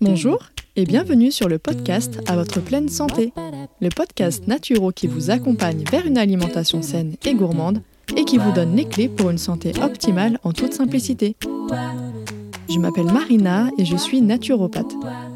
Bonjour et bienvenue sur le podcast À votre pleine santé, le podcast naturo qui vous accompagne vers une alimentation saine et gourmande et qui vous donne les clés pour une santé optimale en toute simplicité. Je m'appelle Marina et je suis naturopathe.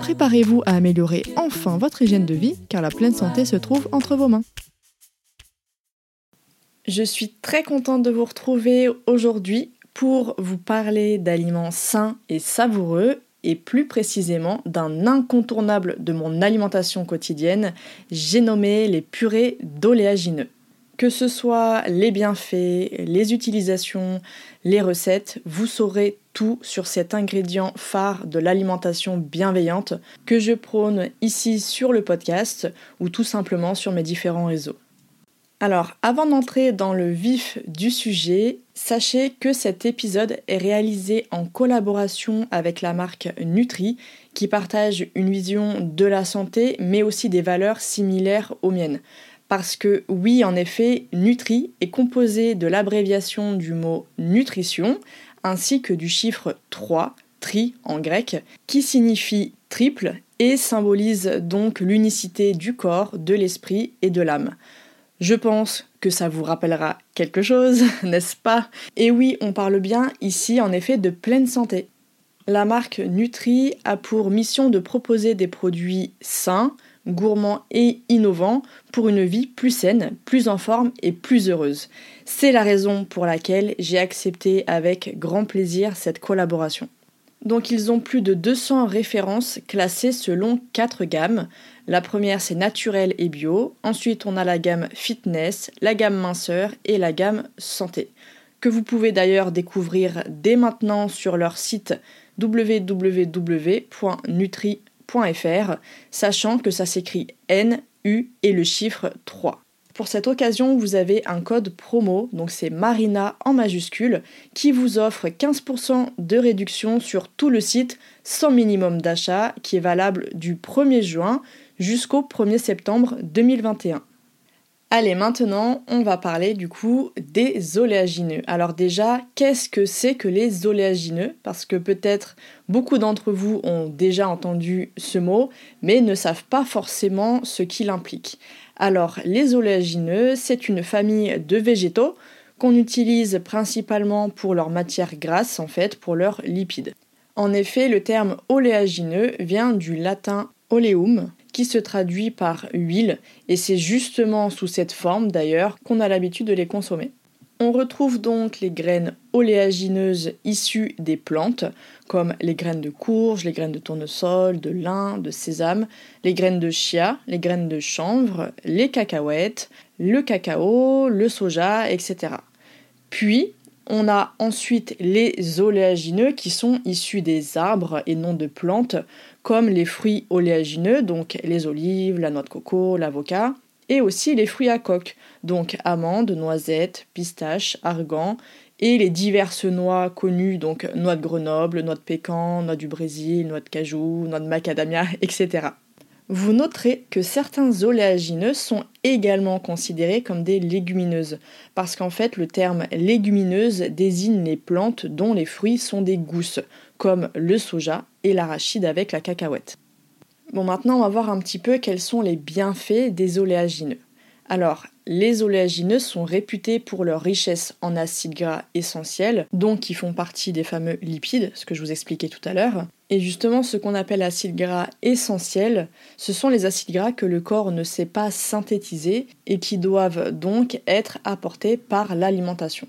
Préparez-vous à améliorer enfin votre hygiène de vie car la pleine santé se trouve entre vos mains. Je suis très contente de vous retrouver aujourd'hui pour vous parler d'aliments sains et savoureux et plus précisément d'un incontournable de mon alimentation quotidienne, j'ai nommé les purées d'oléagineux. Que ce soit les bienfaits, les utilisations, les recettes, vous saurez tout sur cet ingrédient phare de l'alimentation bienveillante que je prône ici sur le podcast ou tout simplement sur mes différents réseaux. Alors, avant d'entrer dans le vif du sujet, sachez que cet épisode est réalisé en collaboration avec la marque Nutri, qui partage une vision de la santé, mais aussi des valeurs similaires aux miennes. Parce que oui, en effet, Nutri est composé de l'abréviation du mot nutrition, ainsi que du chiffre 3, tri en grec, qui signifie triple et symbolise donc l'unicité du corps, de l'esprit et de l'âme. Je pense que ça vous rappellera quelque chose, n'est-ce pas? Et oui, on parle bien ici en effet de pleine santé. La marque Nutri a pour mission de proposer des produits sains, gourmands et innovants pour une vie plus saine, plus en forme et plus heureuse. C'est la raison pour laquelle j'ai accepté avec grand plaisir cette collaboration. Donc ils ont plus de 200 références classées selon 4 gammes. La première c'est naturel et bio, ensuite on a la gamme fitness, la gamme minceur et la gamme santé, que vous pouvez d'ailleurs découvrir dès maintenant sur leur site sachant que ça s'écrit N, U et le chiffre 3. Pour cette occasion, vous avez un code promo, donc c'est Marina en majuscule, qui vous offre 15% de réduction sur tout le site sans minimum d'achat, qui est valable du 1er juin jusqu'au 1er septembre 2021. Allez, maintenant, on va parler du coup des oléagineux. Alors déjà, qu'est-ce que c'est que les oléagineux? Parce que peut-être beaucoup d'entre vous ont déjà entendu ce mot, mais ne savent pas forcément ce qu'il implique. Alors, les oléagineux, c'est une famille de végétaux qu'on utilise principalement pour leur matière grasse, en fait, pour leurs lipides. En effet, le terme oléagineux vient du latin oleum, qui se traduit par huile, et c'est justement sous cette forme d'ailleurs qu'on a l'habitude de les consommer. On retrouve donc les graines oléagineuses issues des plantes, comme les graines de courge, les graines de tournesol, de lin, de sésame, les graines de chia, les graines de chanvre, les cacahuètes, le cacao, le soja, etc. Puis, on a ensuite les oléagineux qui sont issus des arbres et non de plantes, comme les fruits oléagineux, donc les olives, la noix de coco, l'avocat, et aussi les fruits à coque, donc amandes, noisettes, pistaches, argan, et les diverses noix connues, donc noix de Grenoble, noix de pécan, noix du Brésil, noix de cajou, noix de macadamia, etc. Vous noterez que certains oléagineux sont également considérés comme des légumineuses, parce qu'en fait le terme légumineuse désigne les plantes dont les fruits sont des gousses, comme le soja et l'arachide avec la cacahuète. Bon maintenant on va voir un petit peu quels sont les bienfaits des oléagineux. Alors, les oléagineux sont réputés pour leur richesse en acides gras essentiels, donc qui font partie des fameux lipides, ce que je vous expliquais tout à l'heure. Et justement, ce qu'on appelle acides gras essentiels, ce sont les acides gras que le corps ne sait pas synthétiser et qui doivent donc être apportés par l'alimentation.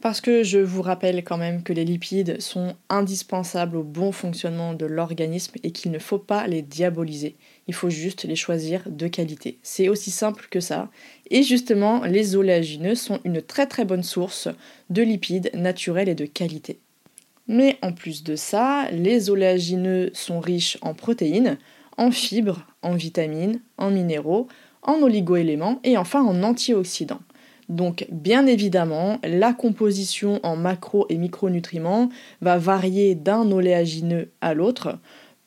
Parce que je vous rappelle quand même que les lipides sont indispensables au bon fonctionnement de l'organisme et qu'il ne faut pas les diaboliser. Il faut juste les choisir de qualité. C'est aussi simple que ça. Et justement, les oléagineux sont une très très bonne source de lipides naturels et de qualité. Mais en plus de ça, les oléagineux sont riches en protéines, en fibres, en vitamines, en minéraux, en oligoéléments et enfin en antioxydants. Donc bien évidemment, la composition en macro et micronutriments va varier d'un oléagineux à l'autre.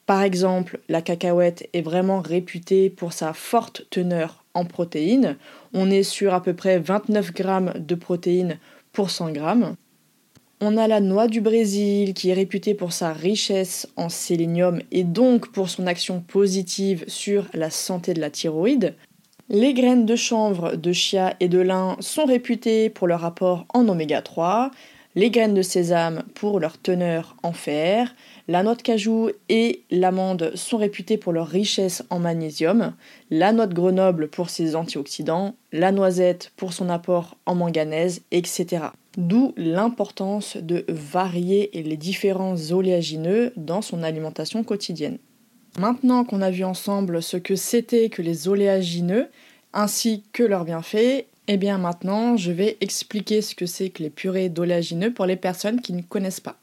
Par exemple, la cacahuète est vraiment réputée pour sa forte teneur en protéines. On est sur à peu près 29 grammes de protéines pour 100 grammes. On a la noix du Brésil qui est réputée pour sa richesse en sélénium et donc pour son action positive sur la santé de la thyroïde. Les graines de chanvre, de chia et de lin sont réputées pour leur apport en oméga 3, les graines de sésame pour leur teneur en fer, la noix de cajou et l'amande sont réputées pour leur richesse en magnésium, la noix de Grenoble pour ses antioxydants, la noisette pour son apport en manganèse, etc. D'où l'importance de varier les différents oléagineux dans son alimentation quotidienne. Maintenant qu'on a vu ensemble ce que c'était que les oléagineux, ainsi que leurs bienfaits, eh bien maintenant je vais expliquer ce que c'est que les purées d'oléagineux pour les personnes qui ne connaissent pas.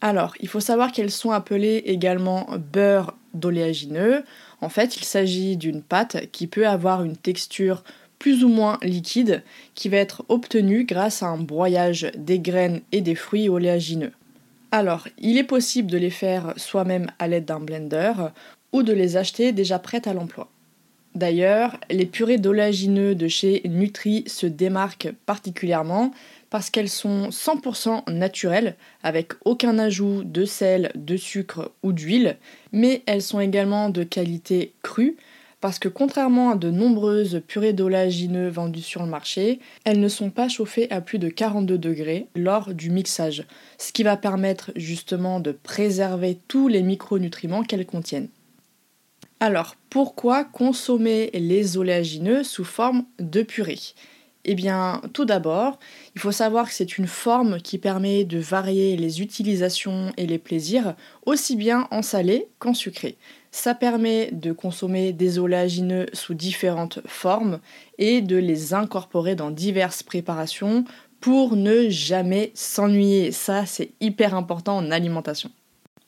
Alors, il faut savoir qu'elles sont appelées également beurre d'oléagineux. En fait, il s'agit d'une pâte qui peut avoir une texture plus ou moins liquide qui va être obtenue grâce à un broyage des graines et des fruits oléagineux. Alors, il est possible de les faire soi-même à l'aide d'un blender ou de les acheter déjà prêtes à l'emploi. D'ailleurs, les purées d'oléagineux de chez Nutri se démarquent particulièrement parce qu'elles sont 100% naturelles, avec aucun ajout de sel, de sucre ou d'huile, mais elles sont également de qualité crue, parce que contrairement à de nombreuses purées d'oléagineux vendues sur le marché, elles ne sont pas chauffées à plus de 42 degrés lors du mixage, ce qui va permettre justement de préserver tous les micronutriments qu'elles contiennent. Alors, pourquoi consommer les oléagineux sous forme de purée? Eh bien, tout d'abord, il faut savoir que c'est une forme qui permet de varier les utilisations et les plaisirs, aussi bien en salé qu'en sucré. Ça permet de consommer des oléagineux sous différentes formes et de les incorporer dans diverses préparations pour ne jamais s'ennuyer. Ça, c'est hyper important en alimentation.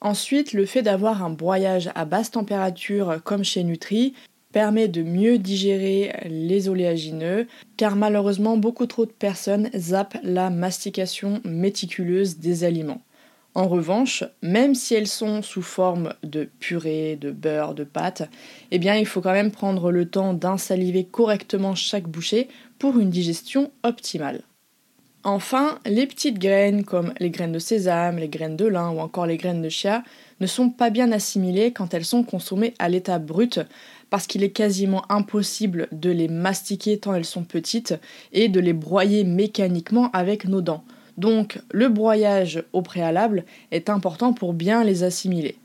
Ensuite, le fait d'avoir un broyage à basse température comme chez Nutri permet de mieux digérer les oléagineux, car malheureusement beaucoup trop de personnes zappent la mastication méticuleuse des aliments. En revanche, même si elles sont sous forme de purée, de beurre, de pâte, eh bien il faut quand même prendre le temps d'insaliver correctement chaque bouchée pour une digestion optimale. Enfin, les petites graines comme les graines de sésame, les graines de lin ou encore les graines de chia ne sont pas bien assimilées quand elles sont consommées à l'état brut parce qu'il est quasiment impossible de les mastiquer tant elles sont petites et de les broyer mécaniquement avec nos dents. Donc le broyage au préalable est important pour bien les assimiler.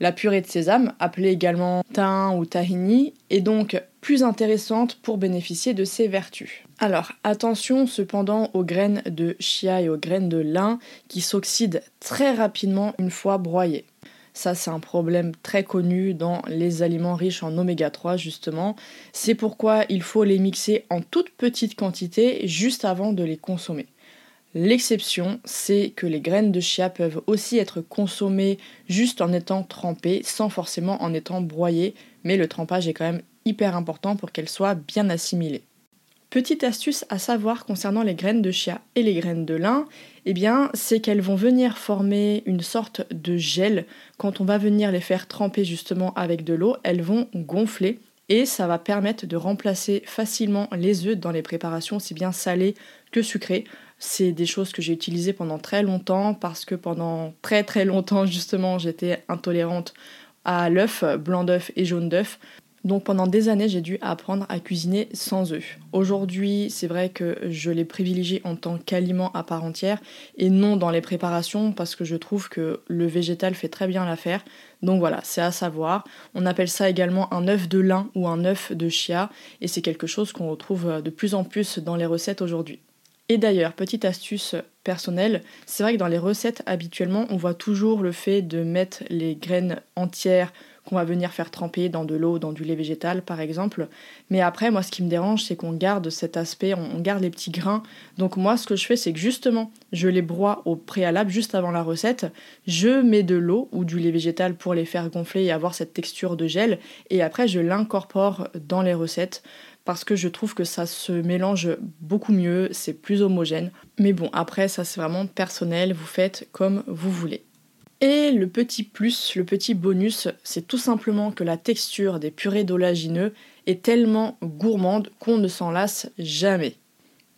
La purée de sésame, appelée également thym ou tahini, est donc plus intéressante pour bénéficier de ses vertus. Alors attention cependant aux graines de chia et aux graines de lin qui s'oxydent très rapidement une fois broyées. Ça, c'est un problème très connu dans les aliments riches en oméga 3, justement. C'est pourquoi il faut les mixer en toute petite quantité juste avant de les consommer. L'exception, c'est que les graines de chia peuvent aussi être consommées juste en étant trempées, sans forcément en étant broyées, mais le trempage est quand même hyper important pour qu'elles soient bien assimilées. Petite astuce à savoir concernant les graines de chia et les graines de lin, eh bien, c'est qu'elles vont venir former une sorte de gel. Quand on va venir les faire tremper justement avec de l'eau, elles vont gonfler et ça va permettre de remplacer facilement les œufs dans les préparations aussi bien salées que sucrées. C'est des choses que j'ai utilisées pendant très longtemps parce que pendant très très longtemps justement j'étais intolérante à l'œuf, blanc d'œuf et jaune d'œuf. Donc pendant des années, j'ai dû apprendre à cuisiner sans œufs. Aujourd'hui, c'est vrai que je les privilégie en tant qu'aliment à part entière et non dans les préparations parce que je trouve que le végétal fait très bien l'affaire. Donc voilà, c'est à savoir. On appelle ça également un œuf de lin ou un œuf de chia et c'est quelque chose qu'on retrouve de plus en plus dans les recettes aujourd'hui. Et d'ailleurs, petite astuce personnelle, c'est vrai que dans les recettes habituellement, on voit toujours le fait de mettre les graines entières qu'on va venir faire tremper dans de l'eau, dans du lait végétal par exemple. Mais après, moi ce qui me dérange, c'est qu'on garde cet aspect, on garde les petits grains. Donc moi ce que je fais, c'est que justement, je les broie au préalable, juste avant la recette. Je mets de l'eau ou du lait végétal pour les faire gonfler et avoir cette texture de gel. Et après, je l'incorpore dans les recettes parce que je trouve que ça se mélange beaucoup mieux, c'est plus homogène. Mais bon, après, ça c'est vraiment personnel, vous faites comme vous voulez. Et le petit plus, le petit bonus, c'est tout simplement que la texture des purées d'oléagineux est tellement gourmande qu'on ne s'en lasse jamais.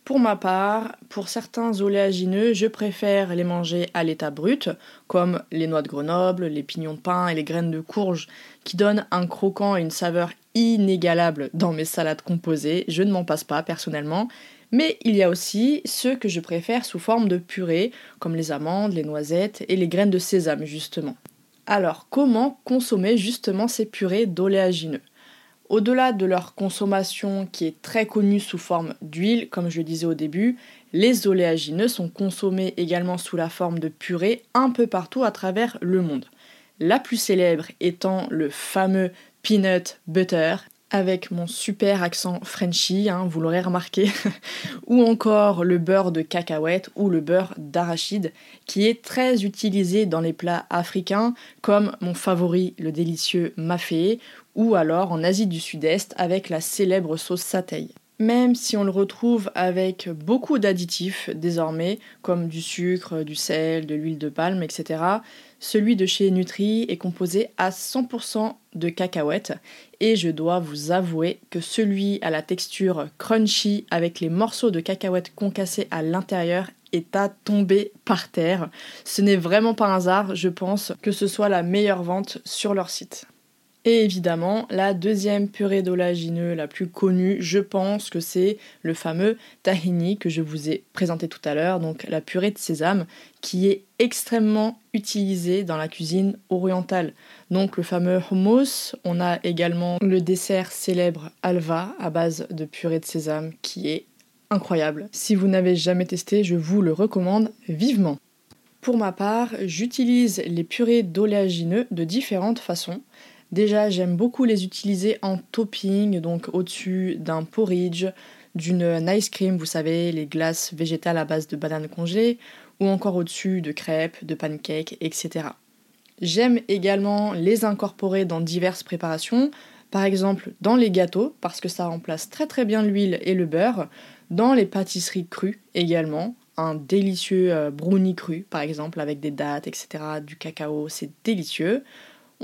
Pour ma part, pour certains oléagineux, je préfère les manger à l'état brut, comme les noix de Grenoble, les pignons de pain et les graines de courge, qui donnent un croquant et une saveur inégalable dans mes salades composées. Je ne m'en passe pas personnellement. Mais il y a aussi ceux que je préfère sous forme de purée, comme les amandes, les noisettes et les graines de sésame justement. Alors, comment consommer justement ces purées d'oléagineux? Au-delà de leur consommation qui est très connue sous forme d'huile, comme je le disais au début, les oléagineux sont consommés également sous la forme de purée un peu partout à travers le monde. La plus célèbre étant le fameux peanut butter, avec mon super accent Frenchy, hein, vous l'aurez remarqué, ou encore le beurre de cacahuète ou le beurre d'arachide, qui est très utilisé dans les plats africains, comme mon favori, le délicieux mafé, ou alors en Asie du Sud-Est avec la célèbre sauce satay. Même si on le retrouve avec beaucoup d'additifs désormais, comme du sucre, du sel, de l'huile de palme, etc., celui de chez Nutri est composé à 100% de cacahuètes et je dois vous avouer que celui à la texture crunchy avec les morceaux de cacahuètes concassés à l'intérieur est à tomber par terre. Ce n'est vraiment pas un hasard, je pense que ce soit la meilleure vente sur leur site. Et évidemment, la deuxième purée d'oléagineux la plus connue, je pense que c'est le fameux tahini que je vous ai présenté tout à l'heure, donc la purée de sésame, qui est extrêmement utilisée dans la cuisine orientale. Donc le fameux hummus, on a également le dessert célèbre halva à base de purée de sésame qui est incroyable. Si vous n'avez jamais testé, je vous le recommande vivement. Pour ma part, j'utilise les purées d'oléagineux de différentes façons. Déjà, j'aime beaucoup les utiliser en topping, donc au-dessus d'un porridge, d'une ice cream, vous savez, les glaces végétales à base de bananes congelées, ou encore au-dessus de crêpes, de pancakes, etc. J'aime également les incorporer dans diverses préparations, par exemple dans les gâteaux, parce que ça remplace très très bien l'huile et le beurre, dans les pâtisseries crues également, un délicieux euh, brownie cru par exemple avec des dattes, etc., du cacao, c'est délicieux.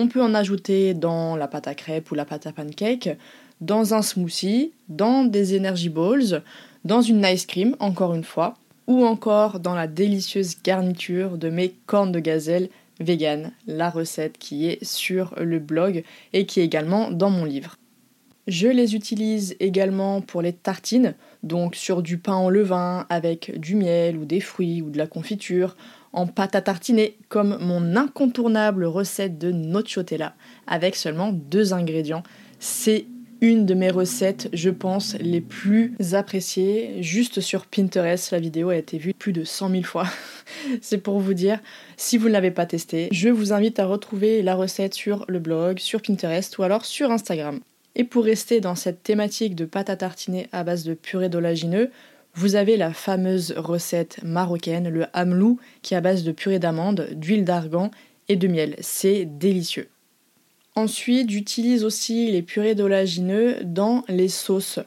On peut en ajouter dans la pâte à crêpes ou la pâte à pancake, dans un smoothie, dans des energy balls, dans une ice cream, encore une fois, ou encore dans la délicieuse garniture de mes cornes de gazelle vegan, la recette qui est sur le blog et qui est également dans mon livre. Je les utilise également pour les tartines, donc sur du pain en levain avec du miel ou des fruits ou de la confiture, en pâte à tartiner, comme mon incontournable recette de nocciotella, avec seulement deux ingrédients. C'est une de mes recettes, je pense, les plus appréciées. Juste sur Pinterest, la vidéo a été vue plus de 100 000 fois. C'est pour vous dire, si vous ne l'avez pas testé, je vous invite à retrouver la recette sur le blog, sur Pinterest ou alors sur Instagram. Et pour rester dans cette thématique de pâte à tartiner à base de purée d'olagineux, vous avez la fameuse recette marocaine, le hamelou, qui est à base de purée d'amande, d'huile d'argan et de miel. C'est délicieux. Ensuite, j'utilise aussi les purées d'oléagineux dans les sauces.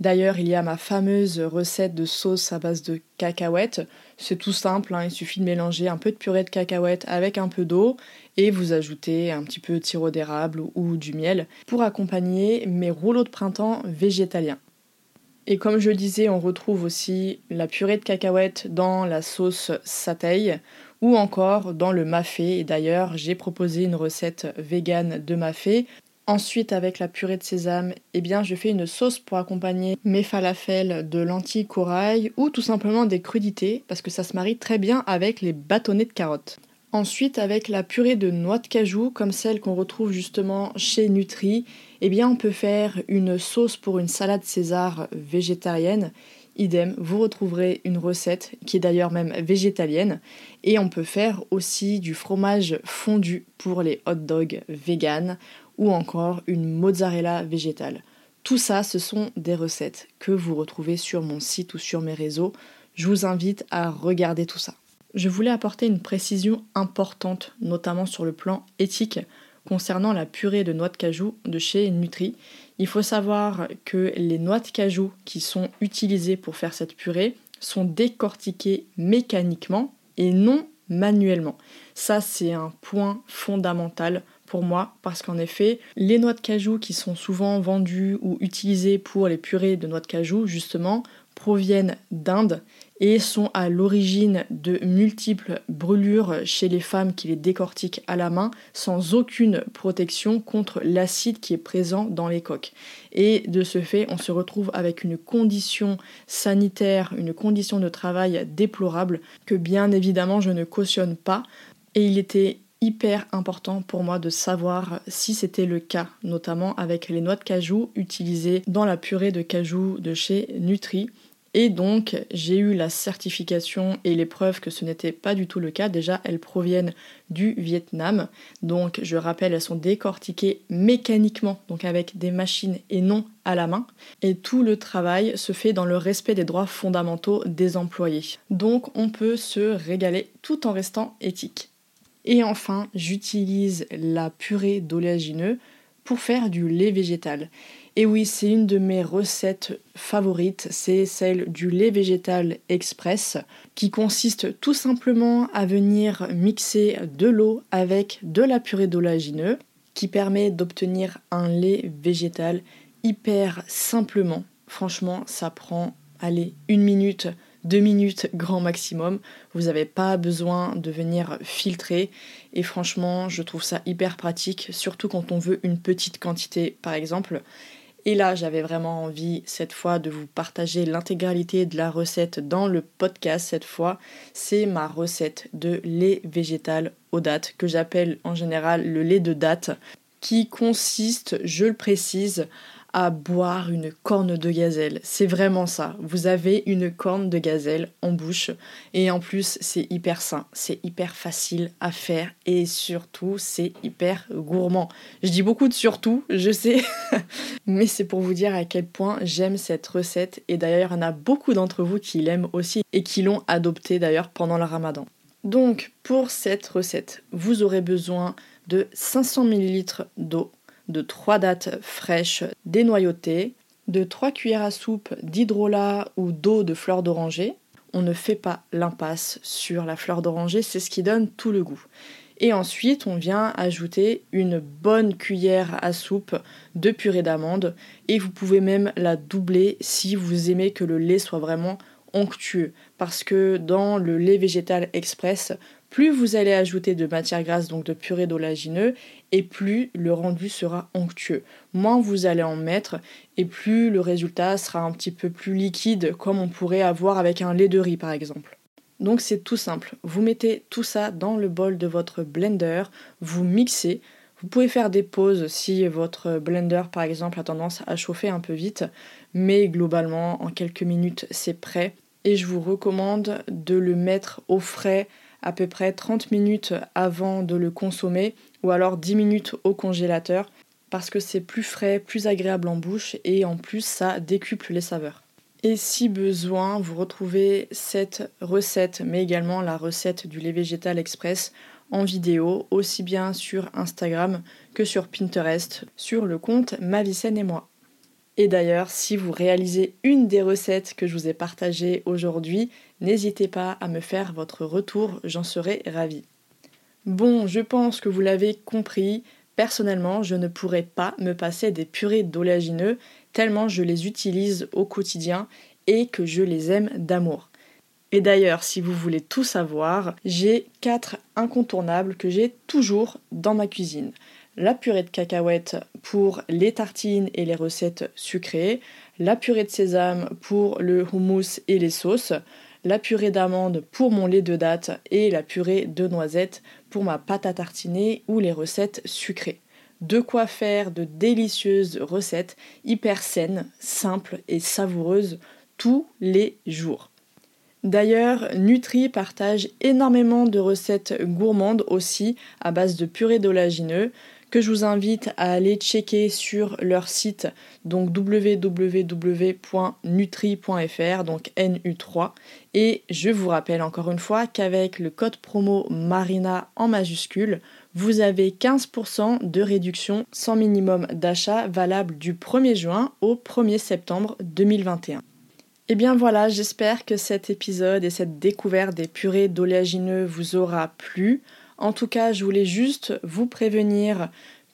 D'ailleurs, il y a ma fameuse recette de sauce à base de cacahuètes. C'est tout simple, hein, il suffit de mélanger un peu de purée de cacahuètes avec un peu d'eau et vous ajoutez un petit peu de sirop d'érable ou du miel pour accompagner mes rouleaux de printemps végétaliens. Et comme je disais, on retrouve aussi la purée de cacahuètes dans la sauce satay ou encore dans le mafé. Et d'ailleurs, j'ai proposé une recette végane de mafé. Ensuite, avec la purée de sésame, eh bien, je fais une sauce pour accompagner mes falafels de lentilles corail ou tout simplement des crudités parce que ça se marie très bien avec les bâtonnets de carottes. Ensuite, avec la purée de noix de cajou, comme celle qu'on retrouve justement chez Nutri, eh bien, on peut faire une sauce pour une salade César végétarienne. idem, vous retrouverez une recette qui est d'ailleurs même végétalienne. Et on peut faire aussi du fromage fondu pour les hot dogs vegan ou encore une mozzarella végétale. Tout ça, ce sont des recettes que vous retrouvez sur mon site ou sur mes réseaux. Je vous invite à regarder tout ça. Je voulais apporter une précision importante, notamment sur le plan éthique, concernant la purée de noix de cajou de chez Nutri. Il faut savoir que les noix de cajou qui sont utilisées pour faire cette purée sont décortiquées mécaniquement et non manuellement. Ça, c'est un point fondamental pour moi parce qu'en effet, les noix de cajou qui sont souvent vendues ou utilisées pour les purées de noix de cajou, justement, proviennent d'Inde et sont à l'origine de multiples brûlures chez les femmes qui les décortiquent à la main sans aucune protection contre l'acide qui est présent dans les coques. Et de ce fait, on se retrouve avec une condition sanitaire, une condition de travail déplorable que bien évidemment je ne cautionne pas. Et il était hyper important pour moi de savoir si c'était le cas, notamment avec les noix de cajou utilisées dans la purée de cajou de chez Nutri. Et donc, j'ai eu la certification et les preuves que ce n'était pas du tout le cas. Déjà, elles proviennent du Vietnam. Donc, je rappelle, elles sont décortiquées mécaniquement, donc avec des machines et non à la main. Et tout le travail se fait dans le respect des droits fondamentaux des employés. Donc, on peut se régaler tout en restant éthique. Et enfin, j'utilise la purée d'oléagineux pour faire du lait végétal. Et oui, c'est une de mes recettes favorites, c'est celle du lait végétal express, qui consiste tout simplement à venir mixer de l'eau avec de la purée d'oléagineux, qui permet d'obtenir un lait végétal hyper simplement. Franchement, ça prend, allez, une minute, deux minutes grand maximum. Vous n'avez pas besoin de venir filtrer. Et franchement, je trouve ça hyper pratique, surtout quand on veut une petite quantité, par exemple. Et là, j'avais vraiment envie cette fois de vous partager l'intégralité de la recette dans le podcast cette fois. C'est ma recette de lait végétal aux dates que j'appelle en général le lait de date qui consiste, je le précise, à boire une corne de gazelle. C'est vraiment ça. Vous avez une corne de gazelle en bouche et en plus c'est hyper sain, c'est hyper facile à faire et surtout c'est hyper gourmand. Je dis beaucoup de surtout, je sais, mais c'est pour vous dire à quel point j'aime cette recette et d'ailleurs il y en a beaucoup d'entre vous qui l'aiment aussi et qui l'ont adoptée d'ailleurs pendant le ramadan. Donc pour cette recette, vous aurez besoin de 500 ml d'eau de 3 dattes fraîches dénoyautées, de 3 cuillères à soupe d'hydrolat ou d'eau de fleur d'oranger. On ne fait pas l'impasse sur la fleur d'oranger, c'est ce qui donne tout le goût. Et ensuite, on vient ajouter une bonne cuillère à soupe de purée d'amande et vous pouvez même la doubler si vous aimez que le lait soit vraiment onctueux parce que dans le lait végétal express, plus vous allez ajouter de matière grasse, donc de purée d'oléagineux, et plus le rendu sera onctueux. Moins vous allez en mettre, et plus le résultat sera un petit peu plus liquide, comme on pourrait avoir avec un lait de riz par exemple. Donc c'est tout simple. Vous mettez tout ça dans le bol de votre blender, vous mixez. Vous pouvez faire des pauses si votre blender par exemple a tendance à chauffer un peu vite, mais globalement en quelques minutes c'est prêt. Et je vous recommande de le mettre au frais à peu près 30 minutes avant de le consommer ou alors 10 minutes au congélateur parce que c'est plus frais, plus agréable en bouche et en plus ça décuple les saveurs. Et si besoin, vous retrouvez cette recette, mais également la recette du lait végétal express en vidéo, aussi bien sur Instagram que sur Pinterest, sur le compte Mavicène et moi. Et d'ailleurs, si vous réalisez une des recettes que je vous ai partagées aujourd'hui, n'hésitez pas à me faire votre retour, j'en serai ravie. Bon, je pense que vous l'avez compris, personnellement, je ne pourrais pas me passer des purées d'oléagineux tellement je les utilise au quotidien et que je les aime d'amour. Et d'ailleurs, si vous voulez tout savoir, j'ai quatre incontournables que j'ai toujours dans ma cuisine la purée de cacahuètes pour les tartines et les recettes sucrées, la purée de sésame pour le houmous et les sauces, la purée d'amande pour mon lait de date et la purée de noisettes pour ma pâte à tartiner ou les recettes sucrées. De quoi faire de délicieuses recettes hyper saines, simples et savoureuses tous les jours. D'ailleurs, Nutri partage énormément de recettes gourmandes aussi à base de purée d'oléagineux que je vous invite à aller checker sur leur site donc www.nutri.fr donc NU3 et je vous rappelle encore une fois qu'avec le code promo Marina en majuscule, vous avez 15% de réduction sans minimum d'achat valable du 1er juin au 1er septembre 2021. Et eh bien voilà, j'espère que cet épisode et cette découverte des purées d'oléagineux vous aura plu. En tout cas, je voulais juste vous prévenir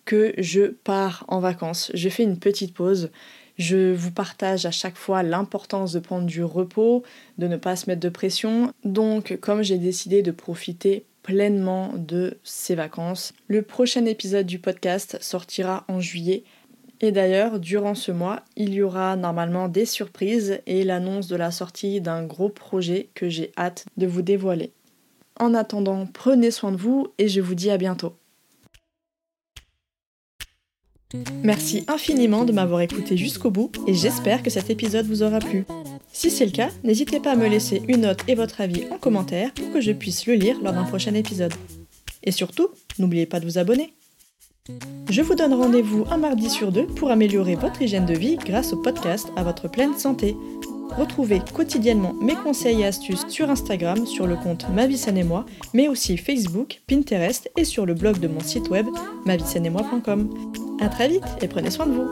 que je pars en vacances. Je fais une petite pause. Je vous partage à chaque fois l'importance de prendre du repos, de ne pas se mettre de pression. Donc, comme j'ai décidé de profiter pleinement de ces vacances, le prochain épisode du podcast sortira en juillet. Et d'ailleurs, durant ce mois, il y aura normalement des surprises et l'annonce de la sortie d'un gros projet que j'ai hâte de vous dévoiler. En attendant, prenez soin de vous et je vous dis à bientôt. Merci infiniment de m'avoir écouté jusqu'au bout et j'espère que cet épisode vous aura plu. Si c'est le cas, n'hésitez pas à me laisser une note et votre avis en commentaire pour que je puisse le lire lors d'un prochain épisode. Et surtout, n'oubliez pas de vous abonner. Je vous donne rendez-vous un mardi sur deux pour améliorer votre hygiène de vie grâce au podcast à votre pleine santé. Retrouvez quotidiennement mes conseils et astuces sur Instagram, sur le compte Ma et Moi, mais aussi Facebook, Pinterest et sur le blog de mon site web mavisaine et moi.com. A très vite et prenez soin de vous!